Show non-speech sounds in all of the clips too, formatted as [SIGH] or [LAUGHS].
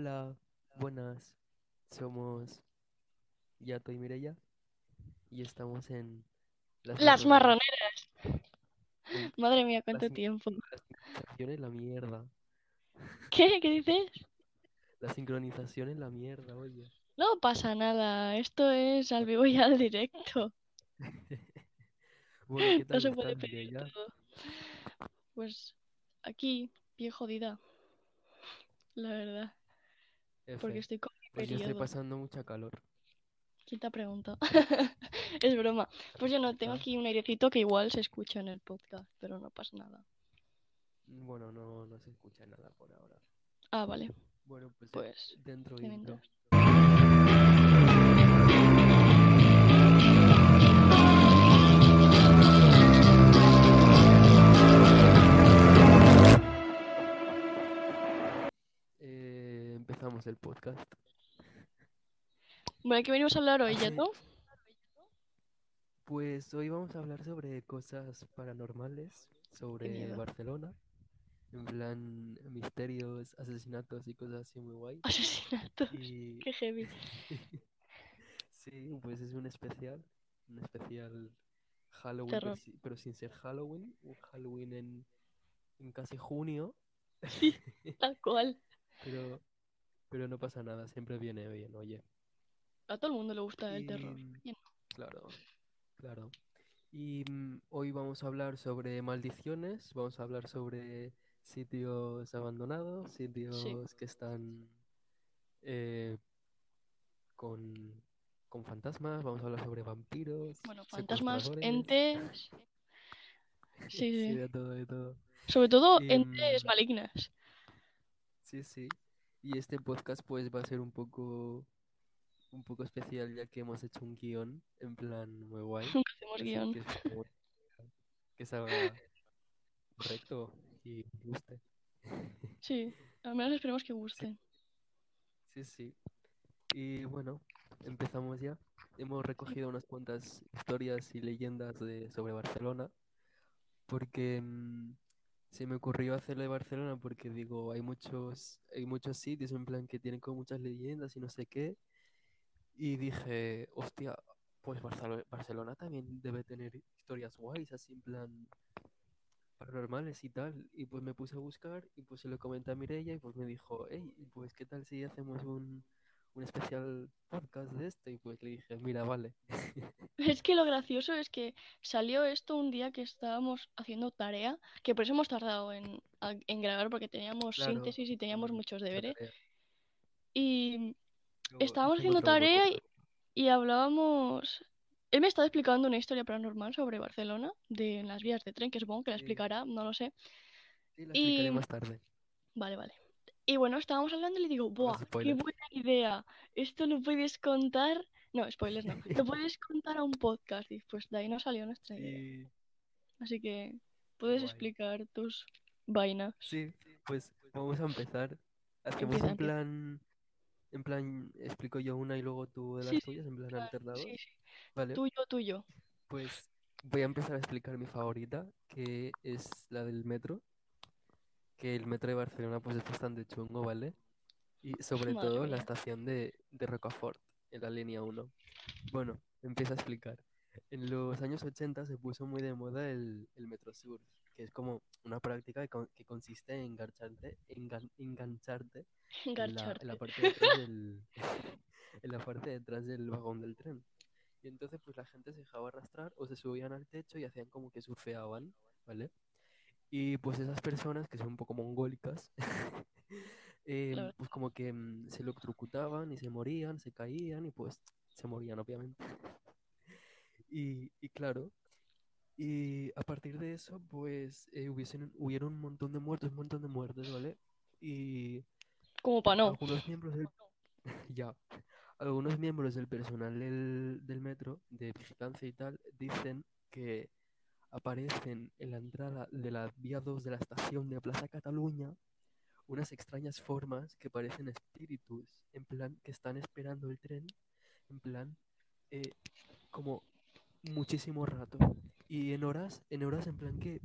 Hola, buenas. Somos Yato y Mireya y estamos en Las marroneras. marroneras. Madre mía, las cuánto sin- tiempo. las sincronizaciones, la mierda. ¿Qué? ¿Qué dices? La sincronización en la mierda, oye. No pasa nada. Esto es al vivo y al directo. [LAUGHS] Bueno, ¿qué No se puede estás, pedir todo. Pues aquí, bien jodida. La verdad. Porque estoy con mi Pues yo estoy pasando mucha calor. ¿Quién te ha preguntado? [LAUGHS] Es broma. Pues yo no, tengo aquí un airecito que igual se escucha en el podcast, pero no pasa nada. Bueno, no, no se escucha nada por ahora. Ah, vale. Bueno, pues, Pues, dentro de intro. Eh, empezamos el podcast. Bueno, ¿qué venimos a hablar hoy, Yato? Pues hoy vamos a hablar sobre cosas paranormales, sobre. Barcelona, en plan misterios, asesinatos y cosas así muy guay. Asesinatos. Y [LAUGHS] Qué heavy. [LAUGHS] sí, pues es un especial, un especial Halloween, pero sin ser Halloween, un Halloween en, en casi junio, Sí, [LAUGHS] tal cual. pero, pero no pasa nada, siempre viene bien, oye. A todo el mundo le gusta el terror. Y- ¿Quién no? Claro, claro. Y mm, hoy vamos a hablar sobre maldiciones, vamos a hablar sobre sitios abandonados, sitios que están eh, con, con fantasmas, vamos a hablar sobre vampiros, Bueno, fantasmas, entes. Sí, [LAUGHS] sí. de todo, de todo. Sobre todo Y, entes mm, malignas. Sí, sí. Y este podcast pues va a ser un poco un poco especial ya que hemos hecho un guion en plan muy guay. Nunca [LAUGHS] hacemos guion. que que salga correcto y guste. [LAUGHS] Sí, al menos esperemos que guste. Sí, sí. Y bueno, empezamos ya. Hemos recogido unas cuantas historias y leyendas de, sobre Barcelona porque mm, se me ocurrió hacerlo de Barcelona porque digo, hay muchos, hay muchos sitios en plan que tienen como muchas leyendas y no sé qué. Y dije, hostia, pues Barcelo- Barcelona también debe tener historias guays, así en plan paranormales y tal. Y pues me puse a buscar y pues se lo comenté a Mireia y pues me dijo, hey, pues qué tal si hacemos un, un especial podcast de esto? Y pues le dije, mira, vale. [LAUGHS] Es que lo gracioso es que salió esto un día que estábamos haciendo tarea, que por eso hemos tardado en, en grabar porque teníamos Claro, síntesis y teníamos muchos deberes. Y estábamos haciendo tarea y, y hablábamos. Él me estaba explicando una historia paranormal sobre Barcelona, de las vías de tren, que supongo que la Sí. explicará, no lo sé. Sí, la explicaré Y más tarde. Vale, vale. Y bueno, estábamos hablando y le digo, ¡buah! ¡Qué buena idea! Esto lo puedes contar. No, spoilers no. Lo [LAUGHS] puedes contar a un podcast. Y pues de ahí no salió nuestra idea. Así que puedes Guay. explicar tus vainas. sí, pues vamos a empezar. Hacemos Empieza, en empieza. plan, en plan, explico yo una y luego tú de las Sí, tuyas, en plan Claro, alternados. sí, sí. Vale, Tuyo, tuyo. pues voy a empezar a explicar mi favorita, que es la del metro. Que el metro de Barcelona pues es bastante chungo, ¿vale? Y sobre Madre todo la estación de, de Rocafort, en la línea 1. Bueno, empiezo a explicar. En los años 80 se puso muy de moda el, el Metrosur, que es como una práctica que, que consiste en engancharte, engan- engancharte en la, en la parte del, [LAUGHS] en la parte de atrás del vagón del tren. Y entonces pues la gente se dejaba arrastrar o se subían al techo y hacían como que surfeaban, ¿vale? Y pues esas personas que son un poco mongólicas, [LAUGHS] eh, Claro. pues como que mm, se electrocutaban y se morían, se caían y pues se morían obviamente. [LAUGHS] Y, y claro, y a partir de eso pues eh, hubiesen, hubieron un montón de muertos, un montón de muertes, ¿vale? Y Como para no. algunos miembros del [LAUGHS] ya algunos miembros del personal del, del metro de vigilancia y tal dicen que aparecen en la entrada de la vía 2 de la estación de Plaza Cataluña unas extrañas formas que parecen espíritus en plan que están esperando el tren en plan eh, como muchísimo rato y en horas en horas en plan que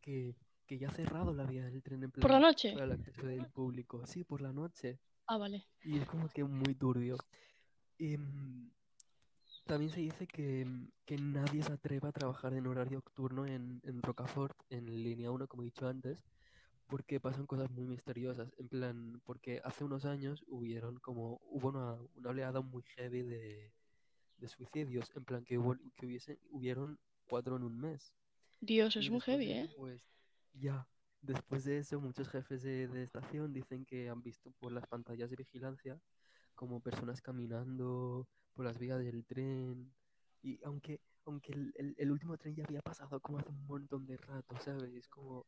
que que ya ha cerrado la vía del tren en ¿Por la plan noche? para el acceso del público. Sí, por la noche. Ah, vale. Y es como que muy turbio. Mm, también se dice que, mm, que nadie se atreva a trabajar en horario nocturno en, en Rocafort, en línea 1, como he dicho antes, porque pasan cosas muy misteriosas. En plan, porque hace unos años hubieron como, hubo una, una oleada muy heavy de, de suicidios. En plan, que, hubo, que hubiese, hubieron cuatro en un mes. Dios, es muy heavy, ¿eh? pues ya, después de eso, muchos jefes de, de estación dicen que han visto por las pantallas de vigilancia como personas caminando por las vías del tren. Y aunque, aunque el, el- el último tren ya había pasado como hace un montón de rato, ¿sabes? Es como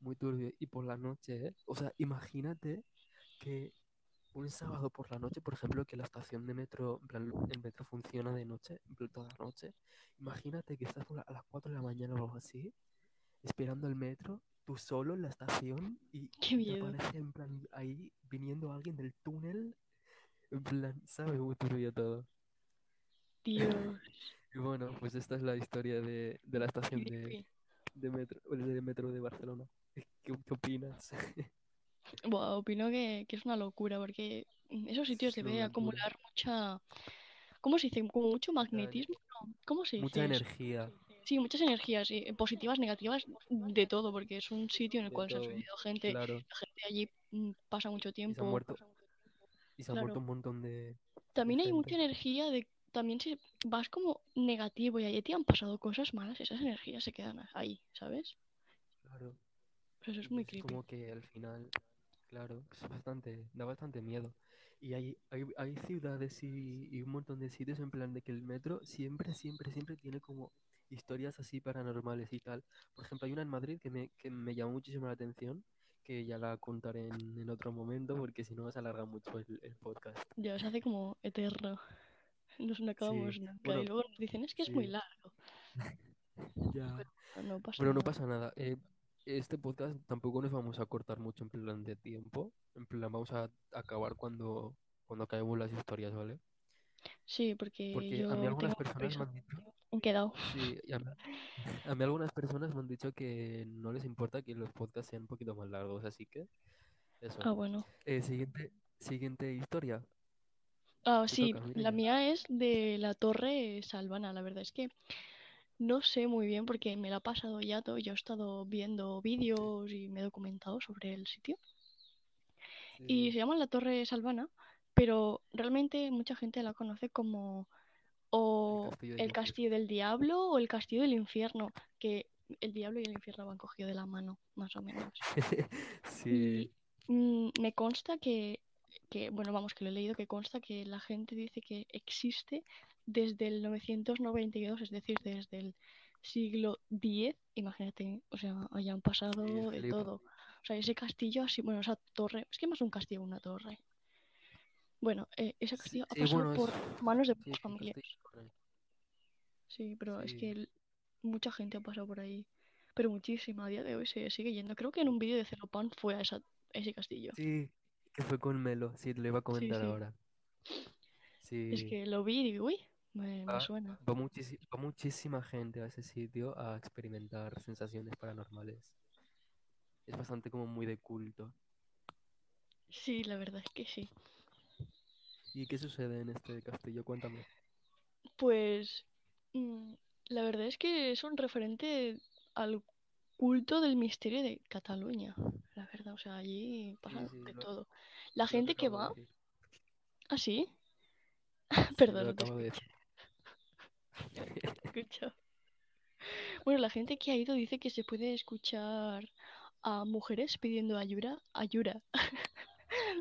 muy turbio. Y por la noche, ¿eh? O sea, imagínate que un sábado por la noche, por ejemplo, que la estación de metro, en plan, el metro funciona de noche, en plan, toda la noche. Imagínate que estás a las 4 de la mañana o algo así, esperando el metro, tú solo en la estación y te aparece en plan ahí viniendo alguien del túnel, en plan, ¿sabes? Muy turbio todo. Dios. [LAUGHS] Y bueno, pues esta es la historia de, de la estación de, de metro, de metro de Barcelona. ¿Qué, qué opinas? [LAUGHS] Buah, opino que, que es una locura porque en esos sitios una debe acumular mucha, ¿cómo se dice? Como mucho Mucha, magnetismo, ¿no? ¿Cómo se mucha dice eso? energía Sí, muchas energías, y positivas, negativas, de todo, porque es un sitio en el de cual se ha todo, suicidado gente, claro. la gente allí mm, pasa mucho Y se han tiempo. muerto, y se han muerto un montón de, También hay mucha gente. energía de, también si vas como negativo y allí te han pasado cosas malas, esas energías se quedan ahí, ¿sabes? Claro. Pero eso es muy Entonces creepy. como que al final, claro, es bastante, da bastante miedo. Y hay, hay, hay ciudades y, y un montón de sitios en plan de que el metro siempre, siempre, siempre tiene como historias así paranormales y tal. Por ejemplo, hay una en Madrid que me, que me llamó muchísimo la atención, que ya la contaré en, en otro momento porque si no se alarga mucho el, el podcast. Ya se hace como eterno. Nos no acabamos Sí, nunca. bueno, Y luego nos dicen, es que es muy largo. [LAUGHS] ya. Pero no pasa Bueno, no nada. pasa nada. Eh, este podcast tampoco nos vamos a cortar mucho en plan de tiempo. En plan, vamos a acabar cuando, cuando acabemos las historias, ¿vale? Sí, porque Porque a mí algunas personas me han dicho, He quedado. sí, y a mí, [LAUGHS] a mí algunas personas me han dicho que no les importa que los podcasts sean un poquito más largos, así que eso. Ah, bueno. Eh, siguiente, siguiente historia. Ah, Te sí, toca, la mía es de la Torre Salvana. La verdad es que no sé muy bien porque me la ha pasado ya todo. Yo he estado viendo vídeos y me he documentado sobre el sitio. Y Sí, se llama la Torre Salvana, pero realmente mucha gente la conoce como el o castillo del el. Castillo del Diablo o el Castillo del Infierno, que el diablo y el infierno van cogidos de la mano, más o menos. [LAUGHS] Y Sí, mm, me consta que, que, bueno, vamos, que lo he leído, que consta que la gente dice que existe desde el 992, es decir, desde el siglo X, imagínate, o sea, hayan sí, pasado de todo. O sea, ese castillo así, bueno, esa torre, es que más un castillo, una torre. Bueno, eh, ese Sí, castillo ha pasado bueno, es, por manos de sí, es por ahí. Sí, pero es que el- mucha gente ha pasado por ahí. Pero muchísima, a día de hoy se sigue yendo. Creo que en un vídeo de Celopan fue a, esa- a ese castillo. sí, que fue con Melo, sí, te lo iba a comentar sí. ahora. Es Sí, que lo vi y digo, uy, me, me va, suena. va muchísima gente a ese sitio a experimentar sensaciones paranormales. Es bastante como muy de culto. Sí, la verdad es que sí. ¿Y qué sucede en este castillo? Cuéntame. Pues mm, la verdad es que es un referente al culto del misterio de Cataluña. La verdad, o sea, allí pasa sí, de lo, todo. La gente que de va, decir. ¿ah, sí? Sí, [LAUGHS] lo Perdón, de. [LAUGHS] Bueno, la gente que ha ido dice que se puede escuchar a mujeres pidiendo ayuda. Ayuda. [LAUGHS]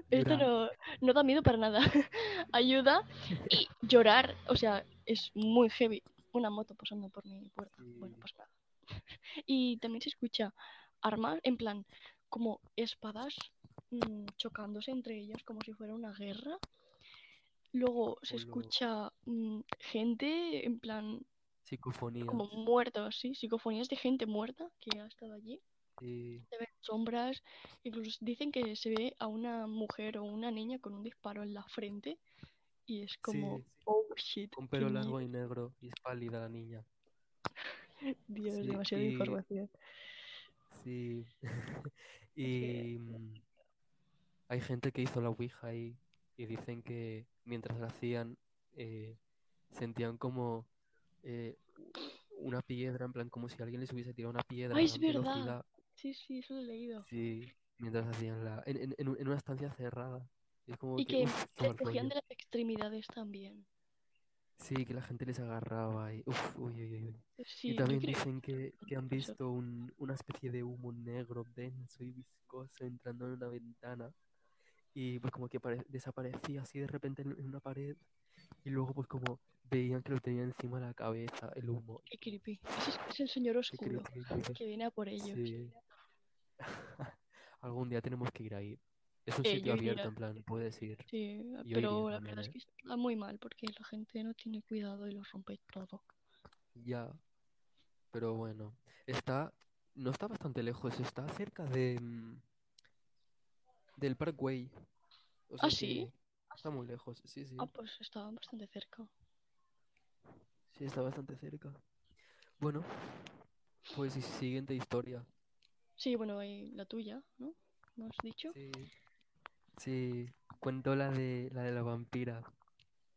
Esto no, no da miedo para nada. [LAUGHS] Ayuda y llorar. O sea, es muy heavy. Una moto pasando por mi puerta. Bueno, pues nada. [LAUGHS] Y también se escucha armas, en plan, como espadas mm, chocándose entre ellas como si fuera una guerra. Luego se escucha mm, gente, en plan, psicofonías. como muertos, ¿sí? Psicofonías de gente muerta que ha estado allí. Sí, Se ven sombras, incluso dicen que se ve a una mujer o una niña con un disparo en la frente y es como, sí, oh shit, con pelo largo y negro y es pálida la niña. [LAUGHS] Dios, demasiada y información. Sí. [LAUGHS] Es Y mm, hay gente que hizo la Ouija y, y dicen que mientras la hacían eh, sentían como eh, una piedra, en plan como si alguien les hubiese tirado una piedra ¡ay, es gran verdad! Sí, sí, eso lo he leído. Sí, mientras hacían la... En, en- en un- en una estancia cerrada. Y es como Y que, que se cogían de las extremidades también. Sí, que la gente les agarraba y... Uf, uy, uy, uy. Y Sí, yo también dicen que, que han visto un- una especie de humo negro, denso y viscoso entrando en una ventana. Y pues como que apare- desaparecía así de repente en, en una pared. Y luego pues como veían que lo tenía encima de la cabeza, el humo. Qué creepy. Ese es, es el señor oscuro que viene a por ellos. Sí. [LAUGHS] Algún día tenemos que ir ahí. Es un Eh, sitio iría, abierto, en plan, puedes ir. sí, Yo pero la también, verdad es que está muy mal porque la gente no tiene cuidado y lo rompe todo. Ya, pero bueno. Está, no está bastante lejos, está cerca de, mm, del Parkway. O ¿Ah, sí? Está muy lejos, sí, sí. Ah, pues estaba bastante cerca. Sí, está bastante cerca. Bueno, pues siguiente historia. Sí, bueno, hay la tuya, ¿no? ¿No has dicho? Sí, sí, cuento la de la de la vampira.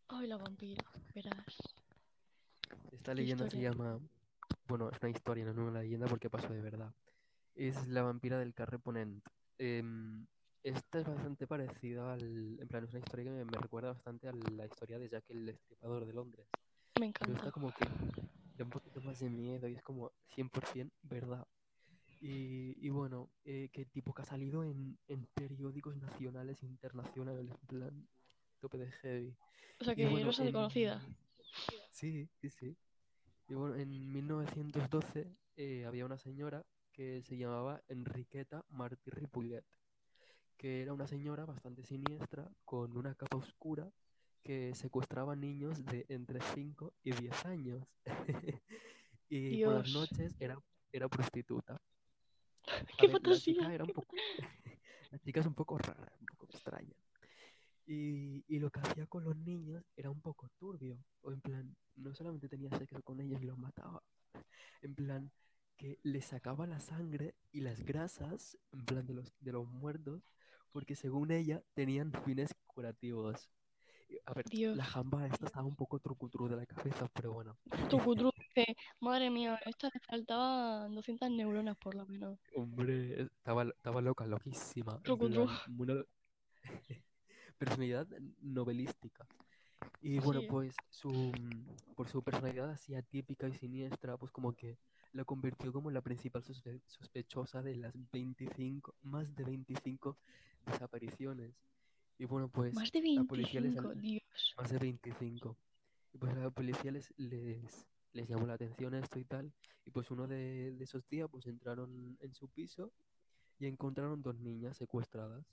Ay, la vampira, verás. Esta ¿Qué leyenda se llama, bueno, es una historia, no es una leyenda porque pasó de verdad. Es la vampira del Carrer Ponent. Em, esta es bastante parecida al, en plan, es una historia que me, me recuerda bastante a la historia de Jack el Destripador de Londres. Me Pero esta encanta. como que da un poquito más de miedo y es como 100% verdad. Y, y bueno, eh, que tipo que ha salido en, en periódicos nacionales e internacionales, en plan, tope de heavy. O sea que es bueno, bastante conocida. en... Sí, sí, sí. Y bueno, en 1912 eh, había una señora que se llamaba Enriqueta Martí Ripollet, que era una señora bastante siniestra, con una capa oscura, que secuestraba niños de entre 5 y 10 años. [LAUGHS] Y por las Dios, noches era, era prostituta. [LAUGHS] Qué ver, la chica fantasía. era un poco, [LAUGHS] la chica es un poco rara, un poco extraña. Y, y lo que hacía con los niños era un poco turbio. O en plan, no solamente tenía sexo con ellos y los mataba. En plan, que les sacaba la sangre y las grasas, en plan de los, de los muertos, porque según ella tenían fines curativos. A ver, la Dios. jamba esta estaba un poco trucutru de la cabeza, pero bueno. Tucutru dice, [LAUGHS] madre mía, esta le faltaban 200 neuronas por lo menos. Hombre, estaba, estaba loca, loquísima. Una [LAUGHS] personalidad novelística. Y bueno, Sí, pues su, por su personalidad así atípica y siniestra, pues como que la convirtió como la principal sospe- sospechosa de las 25, más de 25 desapariciones. Y bueno, pues más de la policía les, 25, Dios. más de 25. Y pues la policía les, les, les llamó la atención esto y tal. Y pues uno de, de esos días pues entraron en su piso y encontraron dos niñas secuestradas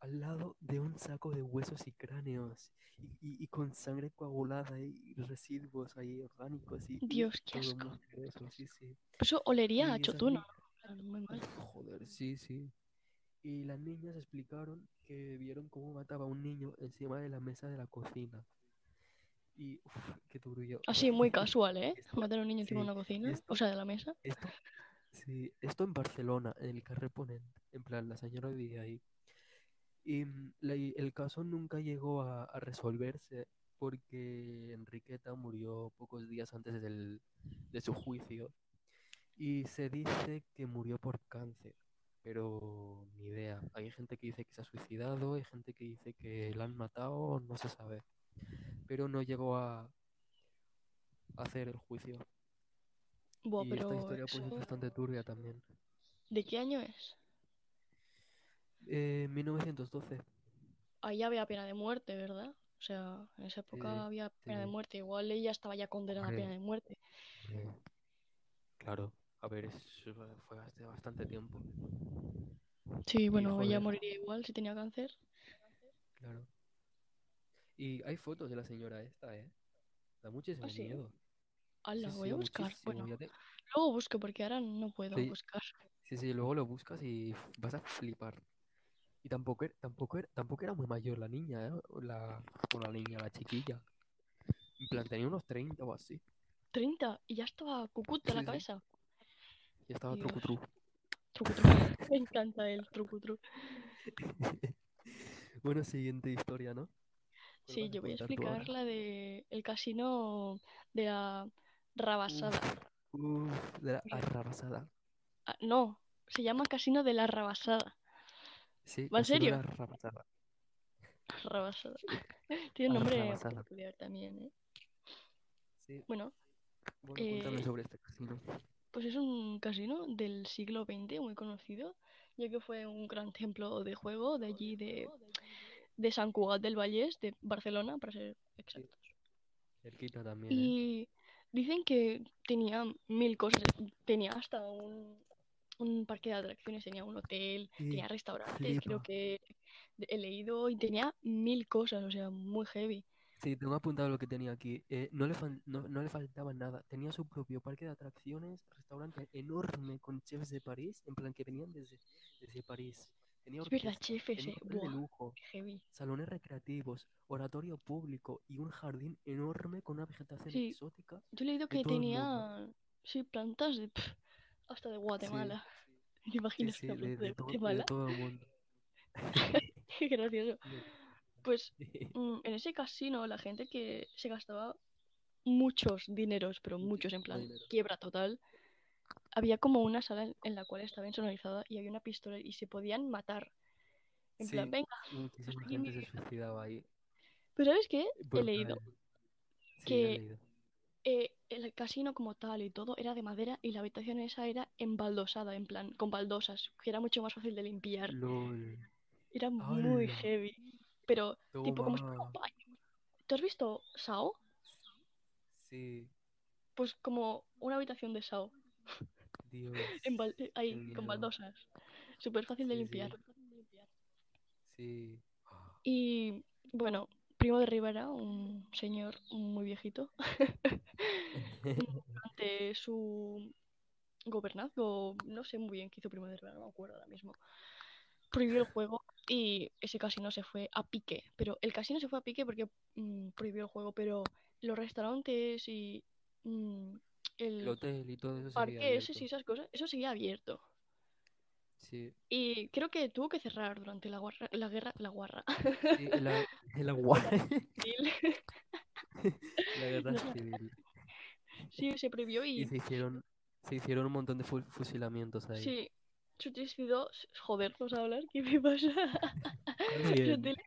al lado de un saco de huesos y cráneos y, y- y con sangre coagulada y residuos ahí orgánicos y, Dios, qué asco. sí, sí. Eso olería a Y esas chotuna. ni- O sea, Muy mal. Joder, sí, sí. Y las niñas explicaron que vieron cómo mataba a un niño encima de la mesa de la cocina. Y, uff, qué turbio. Así, muy [LAUGHS] casual, ¿eh? Esto- Matar a un niño encima de una cocina, esto, o sea, de la mesa. esto, sí, esto en Barcelona, en el Carrer Ponent, en plan, la señora vivía ahí. Y mm, la- y el caso nunca llegó a, a resolverse porque Enriqueta murió pocos días antes del, de su juicio. Y se dice que murió por cáncer, pero ni idea. Hay gente que dice que se ha suicidado, hay gente que dice que la han matado, no se sabe. Pero no llegó a, hacer el juicio. Buah, Y esta pero historia pues es bastante turbia también. ¿De qué año es? Eh, 1912, Ahí había pena de muerte, ¿verdad? O sea, en esa época había pena de muerte. Igual ella estaba ya condenada a pena de muerte. claro. A ver, fue hace bastante tiempo. Sí, bueno, ella joder, moriría igual si tenía cáncer. claro. Y hay fotos de la señora esta, ¿eh? Da muchísimo Ah, sí. miedo. Sí, Hala, voy sí, a buscar. Bueno, te- luego busco porque ahora no puedo buscar. sí, sí, luego lo buscas y vas a flipar. Y tampoco, era- tampoco, era- tampoco era muy mayor la niña, ¿eh? O La, o la niña, la chiquilla. En plan, tenía unos 30 o así. 30 y ya estaba cucut de la Sí, sí. cabeza. Y estaba Dios. trucutru. Trucutru. [LAUGHS] Me encanta el trucutru. [LAUGHS] Bueno, siguiente historia, ¿no? ¿Cuál Sí, yo voy a explicar la de el casino de la Rabasada. Uf, uf, de la Mira. arrabasada. Ah, no, se llama Casino de la Rabasada. Sí, ¿Va en de serio? la arrabasada. Rabasada. [LAUGHS] Tiene un nombre Arrabasada. peculiar también, ¿eh? Sí, Bueno, bueno, cuéntame Eh, sobre este casino. Pues es un casino del siglo XX muy conocido, ya que fue un gran templo de juego de allí de, de Sant Cugat del Vallès, de Barcelona, para ser exactos. Cerquita también, ¿eh? Y dicen que tenía mil cosas. Tenía hasta un, un parque de atracciones, tenía un hotel, Sí, tenía restaurantes, creo que he leído, y tenía mil cosas, o sea, muy heavy. Sí, tengo apuntado lo que tenía aquí. Eh, no le fal- no, no le faltaba nada. Tenía su propio parque de atracciones, restaurante enorme con chefs de París, en plan que venían desde, desde París. Tenía Es verdad, orquesta, chefes, tenía eh. hotel de Buah, lujo, qué heavy. salones recreativos, oratorio público y un jardín enorme con una vegetación Sí, exótica yo he leído de que todo el tenía, sí, plantas de, pf, hasta de Sí, Guatemala. ¿Te sí, [LAUGHS] imaginas sí, una de, planta de, de todo, de Guatemala? todo el mundo. [LAUGHS] Qué gracioso. [LAUGHS] Pues [LAUGHS] mm, en ese casino la gente que se gastaba muchos dineros, pero muchos, en plan dinero. quiebra total, había como una sala en, en la cual estaba insonorizada y había una pistola y se podían matar. En plan, venga, muchísima aquí mi gente se vida. suicidaba ahí. Pero ¿sabes qué? He leído he que leído. eh, el casino como tal y todo era de madera y la habitación esa era embaldosada, en plan, con baldosas, que era mucho más fácil de limpiar. LOL. Era muy heavy. Pero, tipo, como si fuera un Toma. baño. ¿Tú has visto Sao? Sí, Pues como una habitación de Sao. Dios. [LAUGHS] En bal- Qué ahí, con baldosas. Súper fácil de Sí, limpiar. sí. Y bueno, Primo de Rivera, un señor muy viejito, [LAUGHS] durante su gobernazgo, no sé muy bien qué hizo Primo de Rivera, no me acuerdo ahora mismo, prohibió el juego y ese casino se fue a pique. Pero el casino se fue a pique porque mm, prohibió el juego, pero los restaurantes y mm, El el hotel y todo eso parque ese y esas cosas, eso seguía abierto. Sí, Y creo que tuvo que cerrar durante la, guarra- la guerra, la guarra. sí, [LAUGHS] el, a- el agua. civil. [LAUGHS] La guerra civil. Sí, se prohibió Y y se hicieron, se hicieron un montón de fu- fusilamientos ahí. sí, se utilizó, joder, vamos a hablar, ¿qué me pasa? Se [LAUGHS] utilizó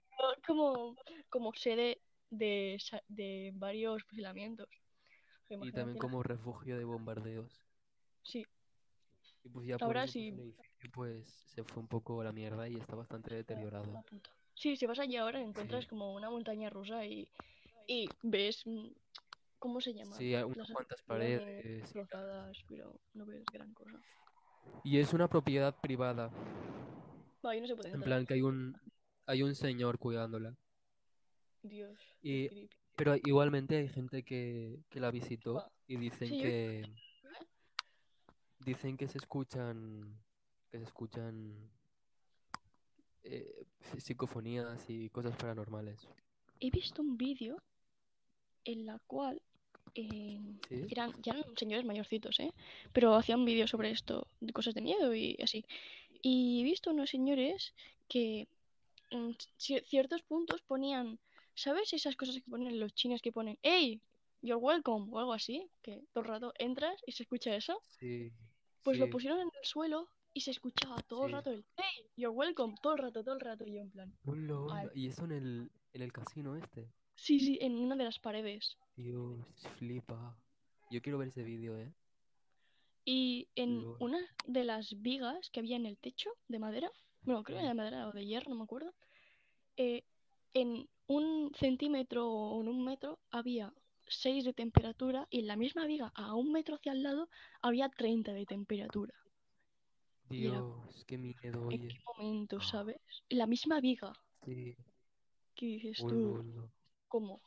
como, como sede de, de varios fusilamientos. Sea, Y también como refugio de bombardeos. Sí, Y pues ya Ahora eso sí. pues, edificio pues se fue un poco a la mierda y está bastante deteriorado. Sí, si vas allí ahora encuentras Sí. como una montaña rusa y, y ves, mm, ¿cómo se llama? Sí, unas cuantas paredes. y destrozadas, pero no ves gran cosa. Y es una propiedad privada. Va, ahí no se puede En plan que hay un, hay un señor cuidándola. Dios, Y, pero igualmente hay gente que, que la visitó y dicen Sí, yo- que dicen que se escuchan que se escuchan eh, psicofonías y cosas paranormales. He visto un vídeo en la cual eh, ¿Sí? eran, ya eran señores mayorcitos, ¿eh? Pero hacían vídeos sobre esto, de cosas de miedo y así. Y he visto unos señores que en ci- ciertos puntos ponían, ¿sabes? Esas cosas que ponen los chinos que ponen, ¡Hey! You're welcome, o algo así, que todo el rato entras y se escucha eso. Sí. Pues lo pusieron en el suelo y se escuchaba todo el rato el, ¡Hey! You're welcome, todo el rato, todo el rato. Y yo en plan, Y eso en el, en el casino este. Sí, sí, en una de las paredes. Dios, flipa. Yo quiero ver ese vídeo, ¿eh? Y en una de las vigas que había en el techo de madera, bueno, creo que era de madera o de hierro, no me acuerdo, eh, en un centímetro o en un metro había 6 de temperatura y en la misma viga a un metro hacia el lado había 30 de temperatura. Y era- Dios, qué miedo, ¿En oye. qué momento, Ah. sabes? En la misma viga. Sí. ¿Qué dices tú? ¿Cómo?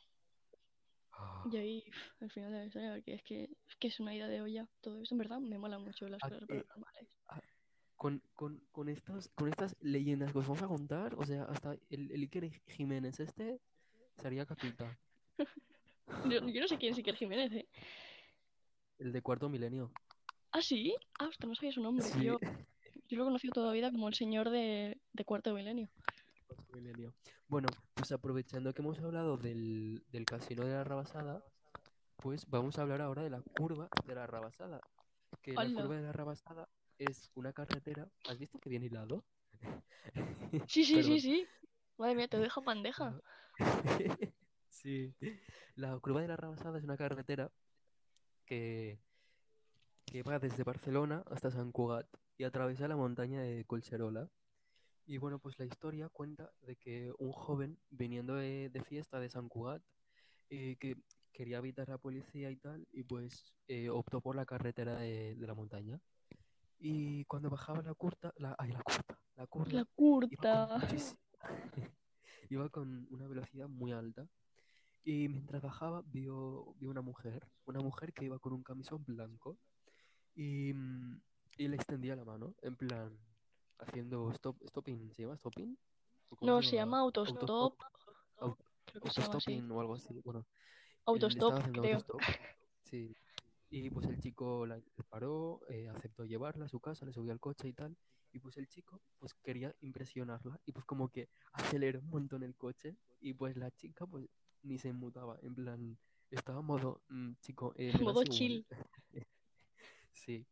Ah, Y ahí, pf, al final de la historia, porque es que, es que es una idea de olla. Todo esto, en verdad, me mola mucho las Ah, cosas eh, paranormales. Con, con, con, estos, con estas leyendas que os vamos a contar, o sea, hasta el, el Iker Jiménez este sería capita. [LAUGHS] Yo, yo no sé [LAUGHS] quién es Iker Jiménez, ¿eh? El de cuarto milenio. ¿Ah, sí? Ah, hostia, no sabía su nombre. Sí. Yo [LAUGHS] Yo lo he conocido toda la vida como el señor de, de Cuarto Milenio. Bueno, pues aprovechando que hemos hablado del, del casino de la Rabasada, pues vamos a hablar ahora de la curva de la Rabasada. Que la curva de la Rabasada es una carretera. ¿Has visto que viene hilado? [LAUGHS] Sí, sí, sí, sí. Madre mía, te [LAUGHS] dejo bandeja. [LAUGHS] Sí. La curva de la Rabasada es una carretera que, que va desde Barcelona hasta Sant Cugat y atraviesa la montaña de Collserola. Y bueno, pues la historia cuenta de que un joven viniendo de, de fiesta de Sant Cugat, eh, que quería evitar la policía y tal, y pues eh, optó por la carretera de, de la montaña. Y cuando bajaba la curta, la, ay, la curta, la curva, La iba con curta. [LAUGHS] iba con una velocidad muy alta. Y mientras bajaba, vio, vio una mujer, una mujer que iba con un camisón blanco y, mm, y le extendía la mano, en plan, haciendo stop, stopping, ¿se llama stopping? ¿O cómo No, se llama Autostop, autostop. au- Creo que se llama así. autostopping o algo así. Bueno, él Autostop, creo. autostop, sí. Y pues el chico la paró, eh, aceptó llevarla a su casa, le subió al coche y tal. Y pues el chico pues quería impresionarla y pues como que [LAUGHS] aceleró un montón el coche y pues la chica pues ni se mutaba, en plan, estaba modo, "Mm, chico, eh, [LAUGHS] Modo das igual". chill. [LAUGHS] Sí.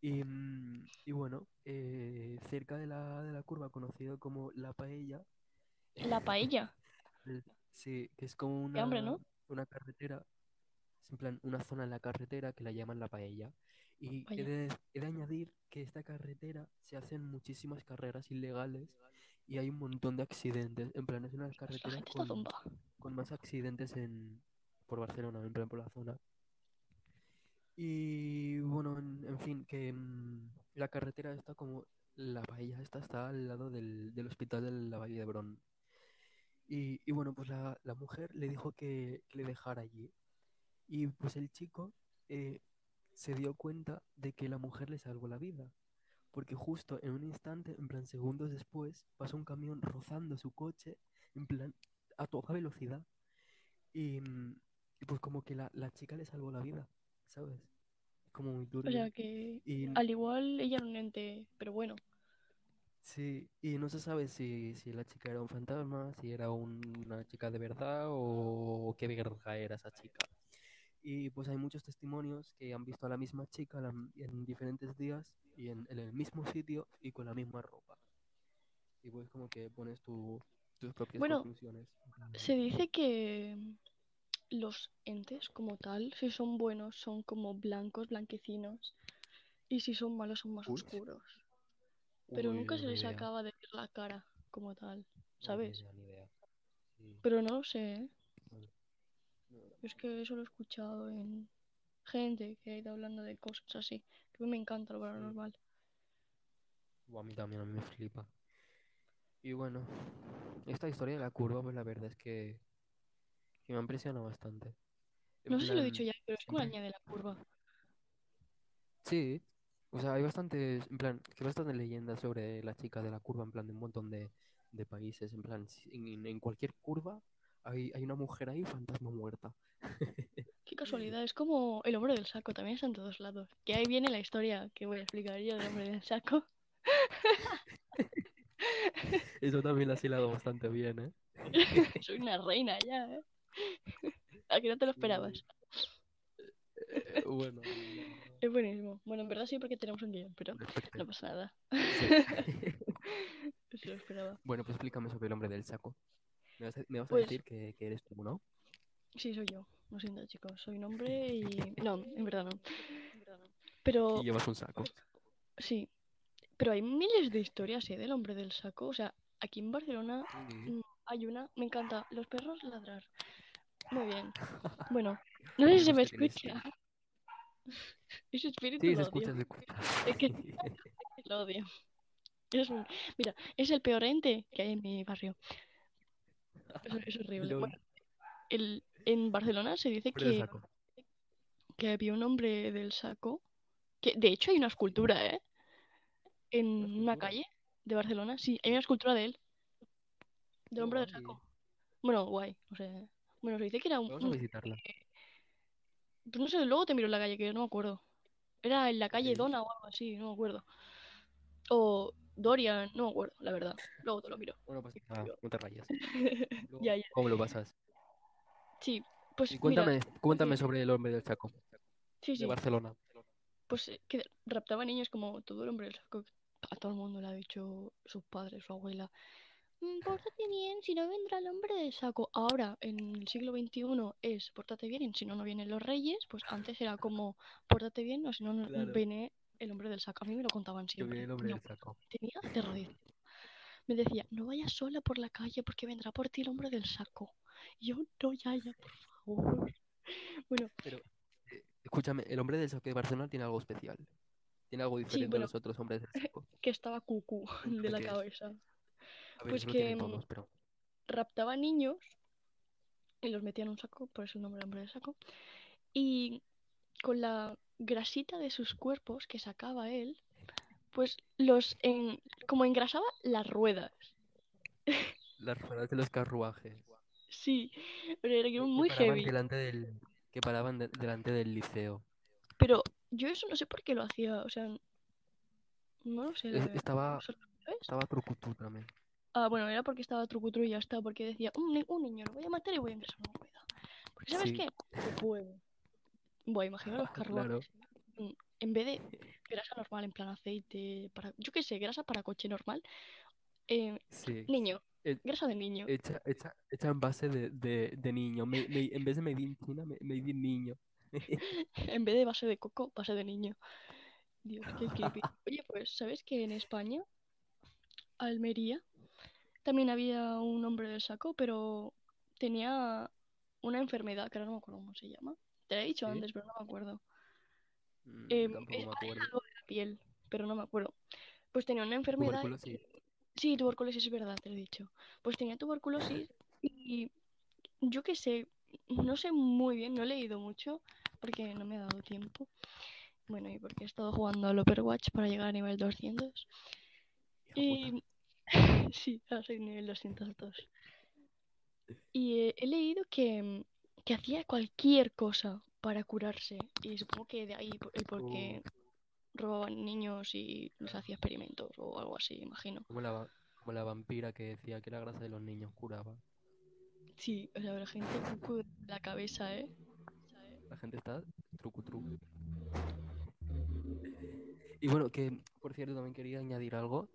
Y, mm, y bueno, eh, cerca de la, de la curva, conocido como La Paella, La paella. [LAUGHS] sí, que es como hambre, una, ¿no? una carretera, es en plan una zona en la carretera que la llaman La Paella. Y he de, he de añadir que esta carretera se hacen muchísimas carreras ilegales y hay un montón de accidentes. En plan, es una carretera con, con más accidentes en, por Barcelona, en plan por la zona. Y bueno, en, en fin, que mm, la carretera está como, la paella esta está al lado del, del hospital de la Valle de Brón. Y, y bueno, pues la, la mujer le dijo que, que le dejara allí. Y pues el chico eh, se dio cuenta de que la mujer le salvó la vida. Porque justo en un instante, en plan segundos después, pasó un camión rozando su coche, en plan a toda velocidad. Y, mm, y pues como que la, la chica le salvó la vida, ¿sabes? Como muy O turbio. sea que Y al igual ella era un ente, pero bueno. sí, y no se sabe si, si la chica era un fantasma, si era un- una chica de verdad o qué verga era esa chica. Y pues hay muchos testimonios que han visto a la misma chica la- en diferentes días y en, en el mismo sitio y con la misma ropa. Y pues como que pones tu- tus propias Bueno, conclusiones. Se dice que los entes como tal, si son buenos, son como blancos, blanquecinos, y si son malos, son más oscuros. Pero Uy, nunca no, se les idea. acaba de ver la cara como tal, No, ¿sabes? ni idea. Sí, Pero no lo sé, ¿eh? no. Es que eso lo he escuchado en gente que ha ido hablando de cosas así. Que a mí me encanta lo paranormal. Buah, a mí también, a mí me flipa. Y bueno, esta historia de la curva, pues la verdad es que, que me ha impresionado bastante. No sé si lo he dicho ya, pero es como la niña de la curva. Sí, o sea, hay bastantes, en plan, que bastantes leyendas sobre la chica de la curva, en plan, de un montón de, de países, en plan, en, en cualquier curva hay, hay una mujer ahí, fantasma muerta. [LAUGHS] Qué casualidad, es como el hombre del saco, también está en todos lados. Que ahí viene la historia que voy a explicar yo del hombre del saco. [LAUGHS] Eso también lo has hilado bastante bien, ¿eh? [LAUGHS] Soy una reina ya, ¿eh? ¿A que no te lo esperabas? Eh, bueno, [LAUGHS] Es buenísimo. Bueno, en verdad sí porque tenemos un guion, pero no pasa nada. Sí. [LAUGHS] No se lo esperaba. Bueno, pues explícame sobre el hombre del saco. Me vas a, me vas a Pues- decir que, que eres tú, ¿no? Sí, soy yo. Lo siento, chicos. Soy un hombre [LAUGHS] y... No, en verdad no. Pero Y llevas un saco. sí. Pero hay miles de historias, ¿eh? Del hombre del saco. O sea, aquí en Barcelona Mm. mm, hay una... Me encanta. Los perros ladrar. Muy bien. [LAUGHS] Bueno, no sé si se me escucha. [LAUGHS] Ese espíritu Sí, lo se odio. se escucha. [LAUGHS] Es que lo odio. Es un- Mira, es el peor ente que hay en mi barrio. Es, es horrible. Bueno, el, en Barcelona se dice que, que había un hombre del saco. Que de hecho hay una escultura, ¿eh? En ¿Una calle de Barcelona. Sí, hay una escultura de él. Del hombre del saco. Bueno, guay. O sea, bueno, se dice que era un, Vamos a visitarla. pues no sé, luego te miro en la calle, que no me acuerdo. Era en la calle. Dona o algo así, no me acuerdo. O Dorian, no me acuerdo, la verdad. Luego te lo miro. Bueno, pues nada, no te rayes. [LAUGHS] Luego, Ya, ya. ¿Cómo lo pasas? Sí, pues Y mira, cuéntame, cuéntame sobre el hombre del saco sí, de sí. Barcelona. Pues eh, que raptaba niños como todo el hombre del saco. A todo el mundo le ha dicho sus padres, su abuela. "Mm, Pórtate bien, si no vendrá el hombre del saco. Ahora, en el siglo XXI, es pórtate bien, si no, no vienen los reyes. Pues antes era como pórtate bien, o si no, no Claro. viene el hombre del saco. A mí me lo contaban siempre. viene el hombre del saco. tenía terrorífico. Me decía, no vayas sola por la calle porque vendrá por ti el hombre del saco. Y yo, no, ya, ya, por favor. [LAUGHS] Bueno, Pero, eh, escúchame, el hombre del saco de Barcelona tiene algo especial. Tiene algo diferente bueno. a los otros hombres del saco. [LAUGHS] que estaba cucú de la es. Cabeza. A ver, Pues tienen que, todos, pero... Raptaba niños y los metía en un saco, por eso el nombre hombre del saco. Y con la grasita de sus cuerpos que sacaba él, pues los en, como engrasaba las ruedas. [LAUGHS] Las ruedas de los carruajes. Sí, pero era que que- que muy paraban heavy. delante del, que paraban de- delante del liceo. Pero yo eso no sé por qué lo hacía, o sea, no lo sé. Es- estaba, estaba trucutú también. Ah, bueno, era porque estaba trucutru y ya está, porque decía, un, ni- un niño lo voy a matar y voy a ingresar una rueda. Porque ¿sabes Sí. qué? Que puedo. Bueno, imagino los [LAUGHS] carruajes. mm, En vez de [LAUGHS] grasa normal, en plan aceite, para, yo qué sé, grasa para coche normal, eh, Sí. niño, Eh, grasa de niño. Hecha, hecha, hecha en base de, de, de niño. Me- me- en vez de made in China, me- in niño. [LAUGHS] En vez de base de coco, base de niño. Dios, qué creepy. Oye, pues, ¿sabes que en España, Almería, también había un hombre del saco, pero tenía una enfermedad, que ahora no me acuerdo cómo se llama. Te lo he dicho ¿Sí? antes, pero no me acuerdo. Mm, tampoco es me algo de la piel, pero no me acuerdo. Pues tenía una enfermedad. Tuberculosis. Sí, tuberculosis es verdad, te lo he dicho. Pues tenía tuberculosis [LAUGHS] y yo qué sé, no sé muy bien, no he leído mucho porque no me ha dado tiempo. Bueno, y porque he estado jugando al Overwatch para llegar a nivel 200. Hija puta. Y [LAUGHS] sí, ahora soy nivel 202. Y eh, he leído que, que hacía cualquier cosa para curarse. Y supongo que de ahí el por qué Uh, robaban niños y les hacía experimentos o algo así, imagino. como la, como la vampira que decía que la grasa de los niños curaba. Sí, o sea, la gente cucu de la cabeza, ¿eh? La gente está trucutru. Y bueno, que por cierto también quería añadir algo.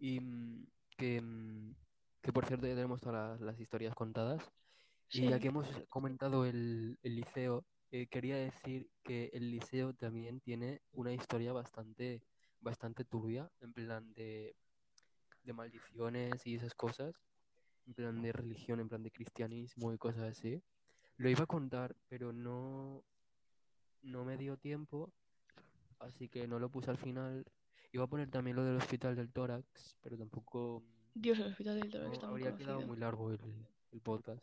Y mm, que, mm, que por cierto ya tenemos todas las, las historias contadas. Y ya que hemos comentado el, el liceo, eh, quería decir que el liceo también tiene una historia bastante, bastante turbia, en plan de, de maldiciones y esas cosas, en plan de religión, en plan de cristianismo y cosas así. Lo iba a contar, pero no, no me dio tiempo, así que no lo puse al final. Iba a poner también lo del hospital del tórax, pero tampoco Dios, el hospital del Toro no, está habría quedado muy largo el, el podcast.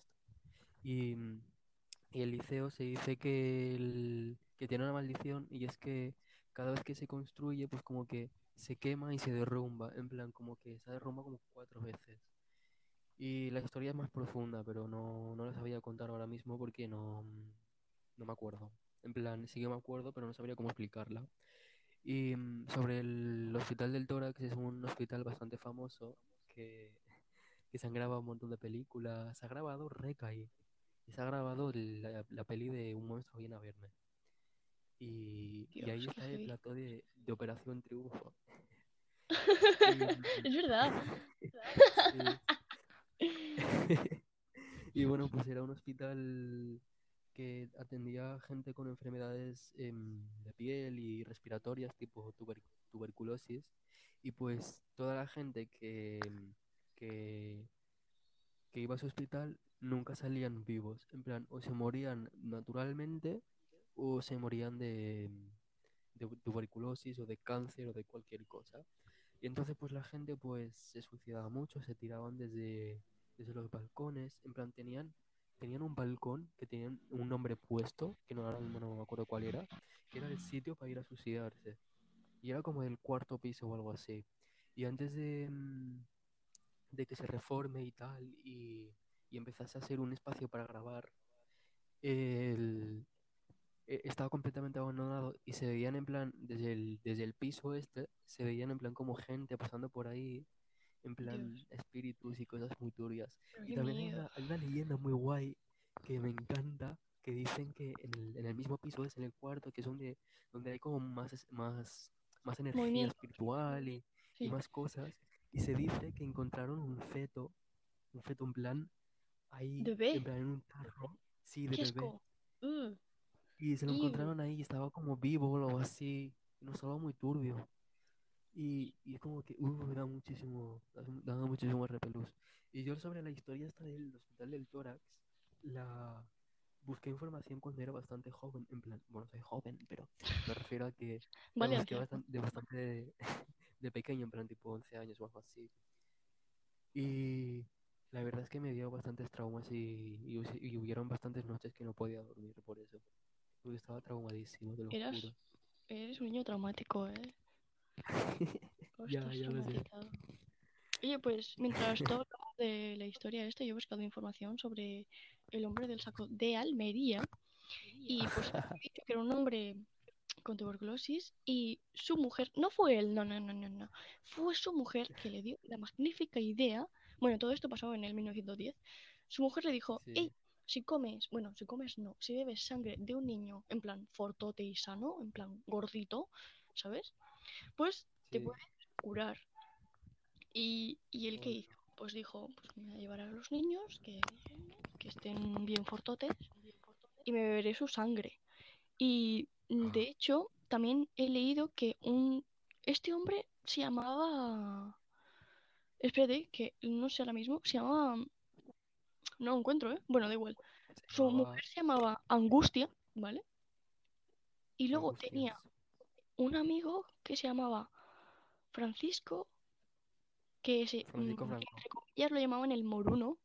Y, y el liceo se dice que, el- que tiene una maldición y es que cada vez que se construye, pues como que se quema y se derrumba, en plan como que se derrumba como cuatro veces. Y la historia es más profunda, pero no, no la sabía contar ahora mismo porque no, no me acuerdo. En plan, sí que me acuerdo, pero no sabría cómo explicarla. Y mm, sobre el Hospital del Tórax, es un hospital bastante famoso que, que se han grabado un montón de películas. Se ha grabado Recaí. Y se ha grabado la, la peli de Un monstruo viene a verme. Y, y ahí está el plató de, de Operación Triunfo. Y, [LAUGHS] Es verdad. [LAUGHS] [LAUGHS] Y bueno, pues era un hospital que atendía gente con enfermedades em, de piel y respiratorias, tipo tuber- tuberculosis. Y pues toda la gente que, que, que iba a su hospital nunca salían vivos. En plan, o se morían naturalmente o se morían de, de tuberculosis o de cáncer o de cualquier cosa. Y entonces pues la gente pues se suicidaba mucho, se tiraban desde, desde los balcones, en plan tenían, tenían un balcón que tenían un nombre puesto, que no, me acuerdo cuál era, que era el sitio para ir a suicidarse. Y era como del cuarto piso o algo así. Y antes de, mm, de que se reforme y tal, y, y empezase a ser un espacio para grabar, el, eh, estaba completamente abandonado y se veían en plan, desde el, desde el piso este, se veían en plan como gente pasando por ahí, en plan Dios. espíritus y cosas muy turbias. Y también hay una, hay una leyenda muy guay que me encanta, que dicen que en el, en el mismo piso es en el cuarto, que es donde, donde hay como más, más, más energía Movimiento. espiritual y, más cosas. Y se dice que encontraron un feto, un feto en plan, ahí, ¿De bebé? en plan en un tarro, sí, de ¡Qué bebé. Ugh. Y se lo encontraron ahí y estaba como vivo o algo así. Y no estaba muy turbio. Y, y es como que, uh, da muchísimo, da, da muchísimo repelús. Y yo sobre la historia esta del hospital del tórax, la busqué información cuando era bastante joven. En plan, bueno, soy joven, pero me refiero a que [LAUGHS] Vale, busqué bastante, de bastante de, [LAUGHS] de pequeño, en plan tipo 11 años o algo así. Y la verdad es que me dio bastantes traumas y, y, y hubieron bastantes noches que no podía dormir por eso. Porque estaba traumadísimo, te lo Eras- juro. Eres un niño traumático, ¿eh? [LAUGHS] Ya, ya lo sé. Oye, pues mientras todo de la historia esta, yo he buscado información sobre el hombre del saco de Almería y pues [LAUGHS] que era un hombre con tuberculosis y su mujer, no fue él, no, no, no, no, no, fue su mujer que le dio la magnífica idea, bueno, todo esto pasó en el 1910, su mujer le dijo, Sí. hey, si comes, bueno, si comes no, si bebes sangre de un niño en plan fortote y sano, en plan gordito, ¿sabes? Pues te puedes curar. ¿Y, y él Hola. hizo? Pues dijo, pues me voy a llevar a los niños que, que estén bien fortotes y me beberé su sangre. Y mm, de Ah. hecho, también he leído que un este hombre se llamaba espérate, que no sé ahora mismo, se llamaba no lo encuentro, ¿eh? Bueno, da igual. Se Su llamaba mujer se llamaba Angustia, ¿vale? Y luego tenía. Un amigo que se llamaba Francisco, que se, Francisco mm, Franco. entre comillas lo llamaban el moruno.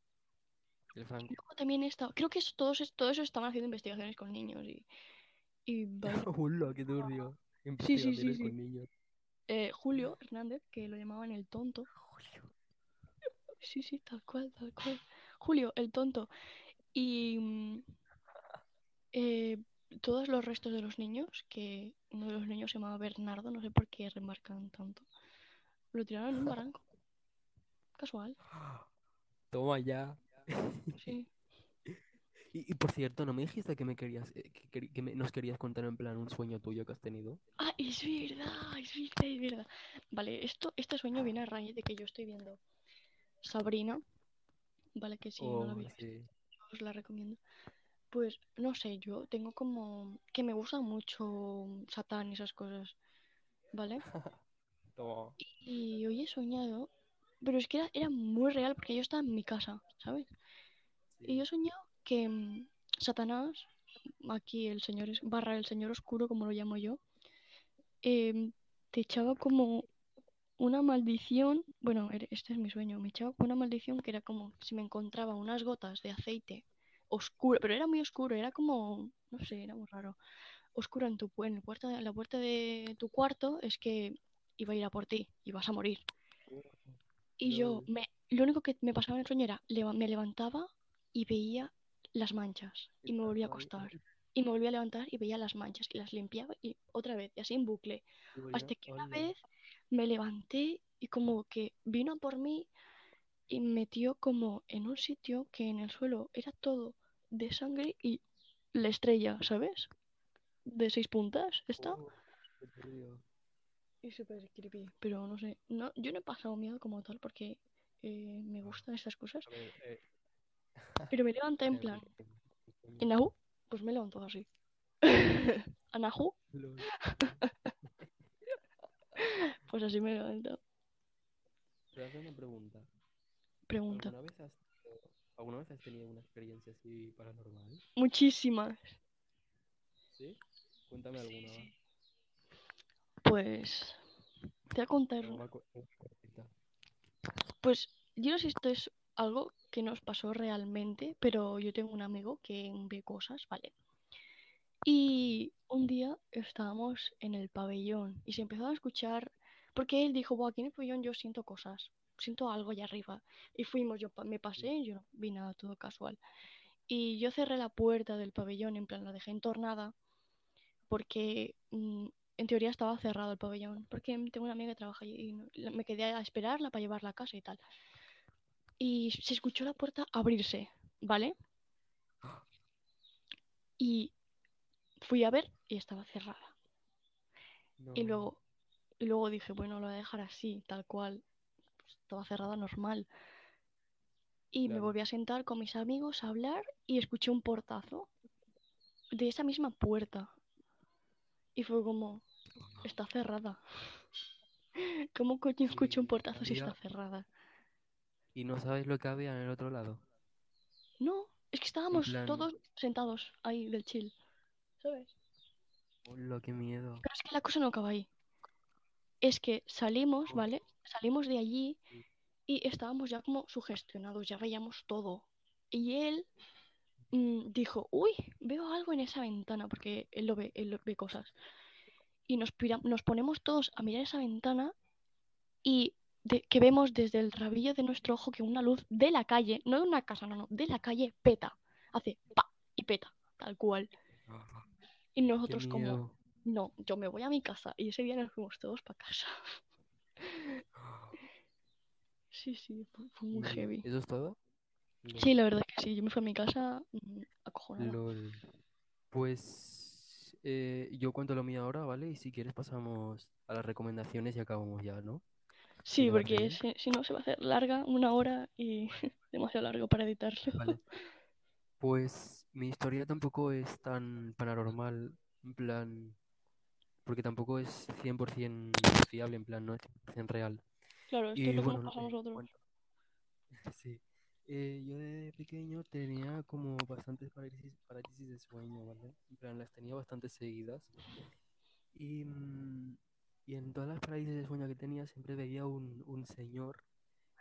El Y Franco. luego también estaba, creo que todos, es- todo eso estaban haciendo investigaciones con niños y, y [LAUGHS] qué turbio. sí, con niños. Eh, Julio Hernández, que lo llamaban el tonto. Sí, sí, tal cual, tal cual. Julio, el tonto. Y mm, eh, todos los restos de los niños, que uno de los niños se llamaba Bernardo, no sé por qué remarcan tanto, lo tiraron en un barranco. [LAUGHS] Casual, Toma ya. sí. [LAUGHS] Y, y por cierto, ¿no me dijiste que me querías, eh, que, me- nos querías contar en plan un sueño tuyo que has tenido? Ah, es verdad, es verdad, es verdad. Vale, esto, este sueño viene a raíz de que yo estoy viendo Sabrina, vale, que si no la Oh, habéis visto, sí. os la recomiendo. Pues no sé, yo tengo como que me gusta mucho Satán y esas cosas, ¿vale? [LAUGHS] Toma. Y hoy he soñado, pero es que era, era muy real porque yo estaba en mi casa, ¿sabes? Y yo he soñado que mm, Satanás, aquí el señor es, barra el señor oscuro, como lo llamo yo, em, te echaba como una maldición, bueno, era- este es mi sueño, me echaba como una maldición que era como si me encontraba unas gotas de aceite oscuro, pero era muy oscuro, era como, no sé, era muy raro, oscuro en tu en la puerta, en la puerta de tu cuarto, es que iba a ir a por ti y vas a morir. Y yo, me, lo único que me pasaba en el sueño era, me levantaba y veía las manchas y me volvía a acostar. Y me volvía a levantar y veía las manchas y las limpiaba y otra vez, y así en bucle. Hasta que una vez me levanté y como que vino por mí y me metió como en un sitio que en el suelo era todo de sangre y la estrella, ¿sabes? De seis puntas, esta. Oh. Y súper creepy, pero no sé, no, yo no he pasado miedo como tal porque eh, me gustan estas cosas, A ver, eh, [LAUGHS] pero me levanté en plan, en Nahu, pues me levanto así. [LAUGHS] Anahu, lol. [LAUGHS] pues así me levanto. Te voy a hacer una pregunta. Pregunta. ¿Alguna vez has alguna vez has tenido una experiencia así paranormal? Muchísimas. ¿Sí? Cuéntame alguna, va. Pues te voy a contar. Pues yo no sé si esto es algo que nos pasó realmente, pero yo tengo un amigo que ve cosas, ¿vale? Y un día estábamos en el pabellón y se empezó a escuchar, porque él dijo, Buah, aquí en el pabellón yo siento cosas, siento algo allá arriba. Y fuimos, yo me pasé, yo no vi nada, todo casual. Y yo cerré la puerta del pabellón, en plan la dejé entornada, porque mm, en teoría estaba cerrado el pabellón, porque tengo una amiga que trabaja allí y no- me quedé a esperarla para llevarla a casa y tal. Y se escuchó la puerta abrirse, ¿vale? Y fui a ver y estaba cerrada. Y luego, y luego dije, bueno, lo voy a dejar así, tal cual. Pues, estaba cerrada normal. Y me volví a sentar con mis amigos a hablar y escuché un portazo de esa misma puerta. Y fue como, está cerrada. [LAUGHS] ¿Cómo coño escucho un portazo si está cerrada? ¿Y no sabes lo que había en el otro lado? No, es que estábamos plan- todos sentados ahí del chill. ¿Sabes? Hola, qué miedo. Pero es que la cosa no acaba ahí. Es que salimos. ¿vale? Salimos de allí Sí. y estábamos ya como sugestionados, ya veíamos todo. Y él mm, dijo, uy, veo algo en esa ventana, porque él lo ve, él lo- ve cosas. Y nos, pira- nos ponemos todos a mirar esa ventana y de- que vemos desde el rabillo de nuestro ojo que una luz de la calle, no de una casa, no, no, de la calle peta. Hace pa y peta, tal cual. Y Qué nosotros como, no, yo me voy a mi casa. Y ese día nos fuimos todos para casa. [LAUGHS] Sí, sí, fue, fue muy ¿Y heavy. ¿Eso es todo? Sí, la verdad es que sí, yo me fui a mi casa mm, acojonada. Lol. Pues eh, yo cuento lo mío ahora, ¿vale? Y si quieres pasamos a las recomendaciones y acabamos ya, ¿no? Sí, porque si, si no se va a hacer larga, una hora y [LAUGHS] demasiado largo para editarlo. Vale. [LAUGHS] Pues mi historia tampoco es tan paranormal, en plan, porque tampoco es 100% fiable, en plan, no es 100% real. Claro, esto Y es lo que bueno, nos pasa a eh, nosotros. [LAUGHS] Sí. Eh, yo de pequeño tenía como bastantes parálisis, parálisis de sueño, ¿vale? En plan, las tenía bastante seguidas. Y, mm, y en todas las parálisis de sueño que tenía siempre veía un, un señor,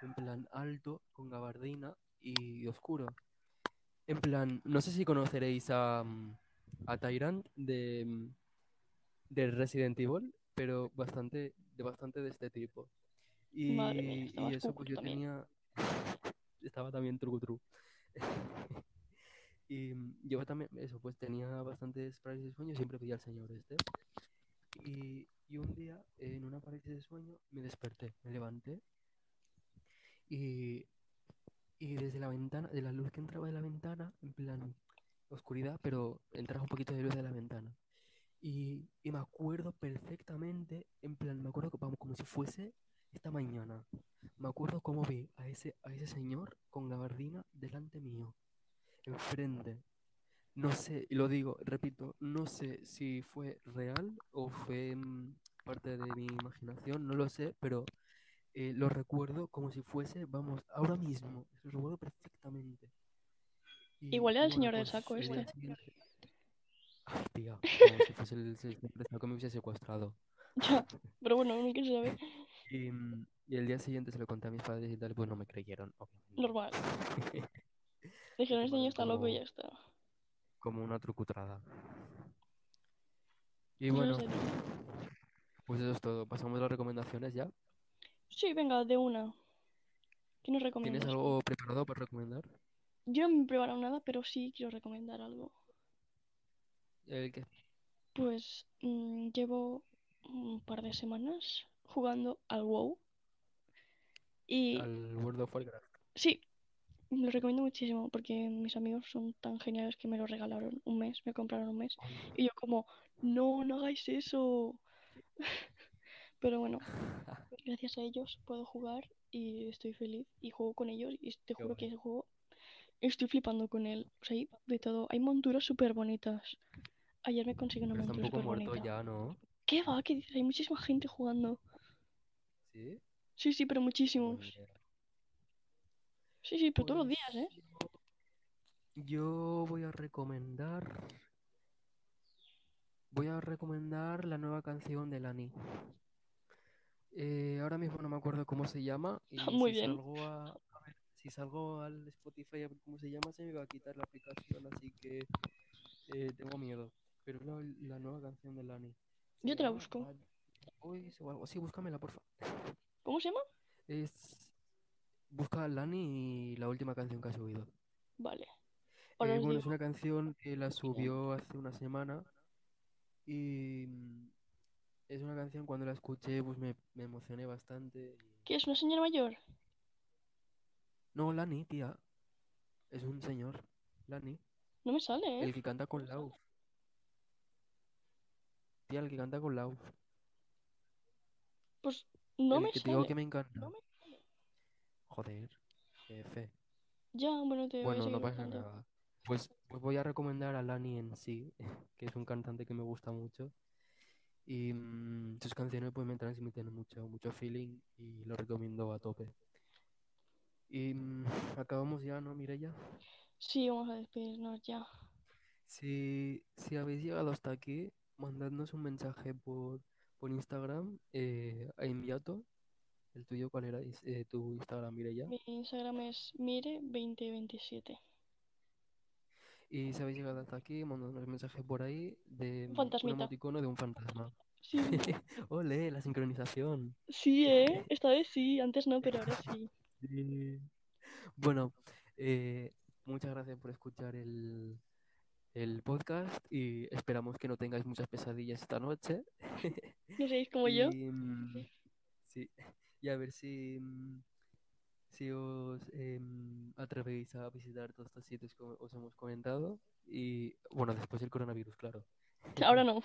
en plan alto, con gabardina y oscuro. En plan, no sé si conoceréis a, mm, a Tyrant de, mm, de Resident Evil, pero bastante, de bastante de este tipo. Y, mía, y eso, pues yo también. tenía. [LAUGHS] Estaba también truco [LAUGHS] Y mm, yo también, eso, pues tenía bastantes parálisis de sueño, siempre veía al señor este. Y, y un día, en una parálisis de sueño, me desperté, me levanté. Y, y desde la ventana, de la luz que entraba de la ventana, en plan oscuridad, pero entraba un poquito de luz de la ventana. Y, y me acuerdo perfectamente, en plan, me acuerdo como, como si fuese esta mañana. Me acuerdo cómo vi a ese, a ese señor con gabardina delante mío, enfrente. No sé, y lo digo, repito, no sé si fue real o fue mm, parte de mi imaginación, no lo sé, pero eh, lo recuerdo como si fuese, vamos, ahora mismo, lo recuerdo perfectamente. Y, Igual era el bueno, señor del pues saco este. siguiente- Ay, tía, como si fuese el señor del saco me hubiese secuestrado. [LAUGHS] Ya, pero bueno, no quiero saber. Y, mm, y el día siguiente se lo conté a mis padres y tal, pues no me creyeron, obviamente. Normal. [LAUGHS] Dijeron, este niño está loco y ya está. como una trucutrada. Y bueno, no pues eso es todo. Pasamos a las recomendaciones ya. Sí, venga, de una. ¿Qué nos ¿Tienes recomiendas? algo preparado para recomendar? Yo no me he preparado nada, pero sí quiero recomendar algo. El que Pues mm, llevo un par de semanas jugando al WoW. Y al World of Warcraft. sí, lo recomiendo muchísimo porque mis amigos son tan geniales que me lo regalaron un mes, me compraron un mes. Y yo como, no, no hagáis eso. [LAUGHS] Pero bueno, [LAUGHS] gracias a ellos puedo jugar y estoy feliz y juego con ellos y te juro que guay. ese juego estoy flipando con él. O sea, hay de todo. Hay monturas súper bonitas. Ayer me conseguí una Pero montura súper bonita. ya, ¿no? ¿Qué va? ¿Qué dices? Hay muchísima gente jugando. ¿Sí? Sí, sí, pero muchísimos. Sí, sí, pero todos los Pues días, ¿eh? yo voy a recomendar. Voy a recomendar la nueva canción de Lani. Eh, ahora mismo no me acuerdo cómo se llama. Y [LAUGHS] Muy si bien. salgo a, a ver, si salgo al Spotify a ver cómo se llama, se me va a quitar la aplicación, así que eh, tengo miedo. Pero la, nueva canción de Lani. Yo te la busco. Boys o algo así, búscamela, porfa. ¿Cómo se llama? Es. Busca a Lani y la última canción que ha subido. Vale. Eh, bueno, es una canción que la subió hace una semana Y mm, es una canción, cuando la escuché, pues me, me emocioné bastante. ¿Qué es una señora mayor? No, Lani, tía. Es un señor. Lani. No me sale, ¿eh? El que canta con Lauf. Tía, el que canta con Lauf. Pues no el me que te digo sale. que me encanta. Joder. Fe. Ya, bueno, te voy a Bueno, seguir no pasa buscando. nada. Pues, pues voy a recomendar a Lani en sí, [LAUGHS] que es un cantante que me gusta mucho. Y mm, sus canciones pues me transmiten mucho, mucho feeling y lo recomiendo a tope. Y mm, acabamos ya, ¿no, Mireia? Sí, vamos a despedirnos ya. Si, si habéis llegado hasta aquí, mandadnos un mensaje por, por Instagram eh. ¿El tuyo cuál era? Eh, tu Instagram, Mireia. Mi Instagram es mire2027. Y si habéis llegado hasta aquí, mandadnos un mensaje por ahí de Un un emoticono de un fantasma. Sí, [LAUGHS] Ole, la sincronización. sí, ¿eh? Esta vez sí, antes no, pero ahora sí. [LAUGHS] Sí. Bueno, eh, muchas gracias por escuchar el, el podcast y esperamos que no tengáis muchas pesadillas esta noche. No seáis como [LAUGHS] yo. Y, mm, sí, y a ver si, mm, si os em, atrevéis a visitar todos estos sitios que os hemos comentado. Y bueno, después del coronavirus, claro. Ahora no.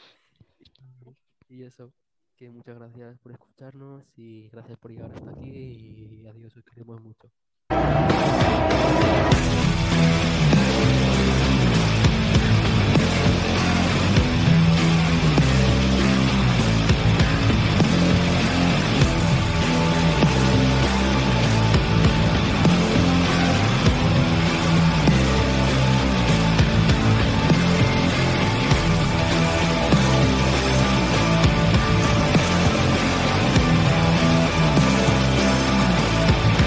[LAUGHS] Y eso, que muchas gracias por escucharnos y gracias por llegar hasta aquí y adiós, os queremos mucho.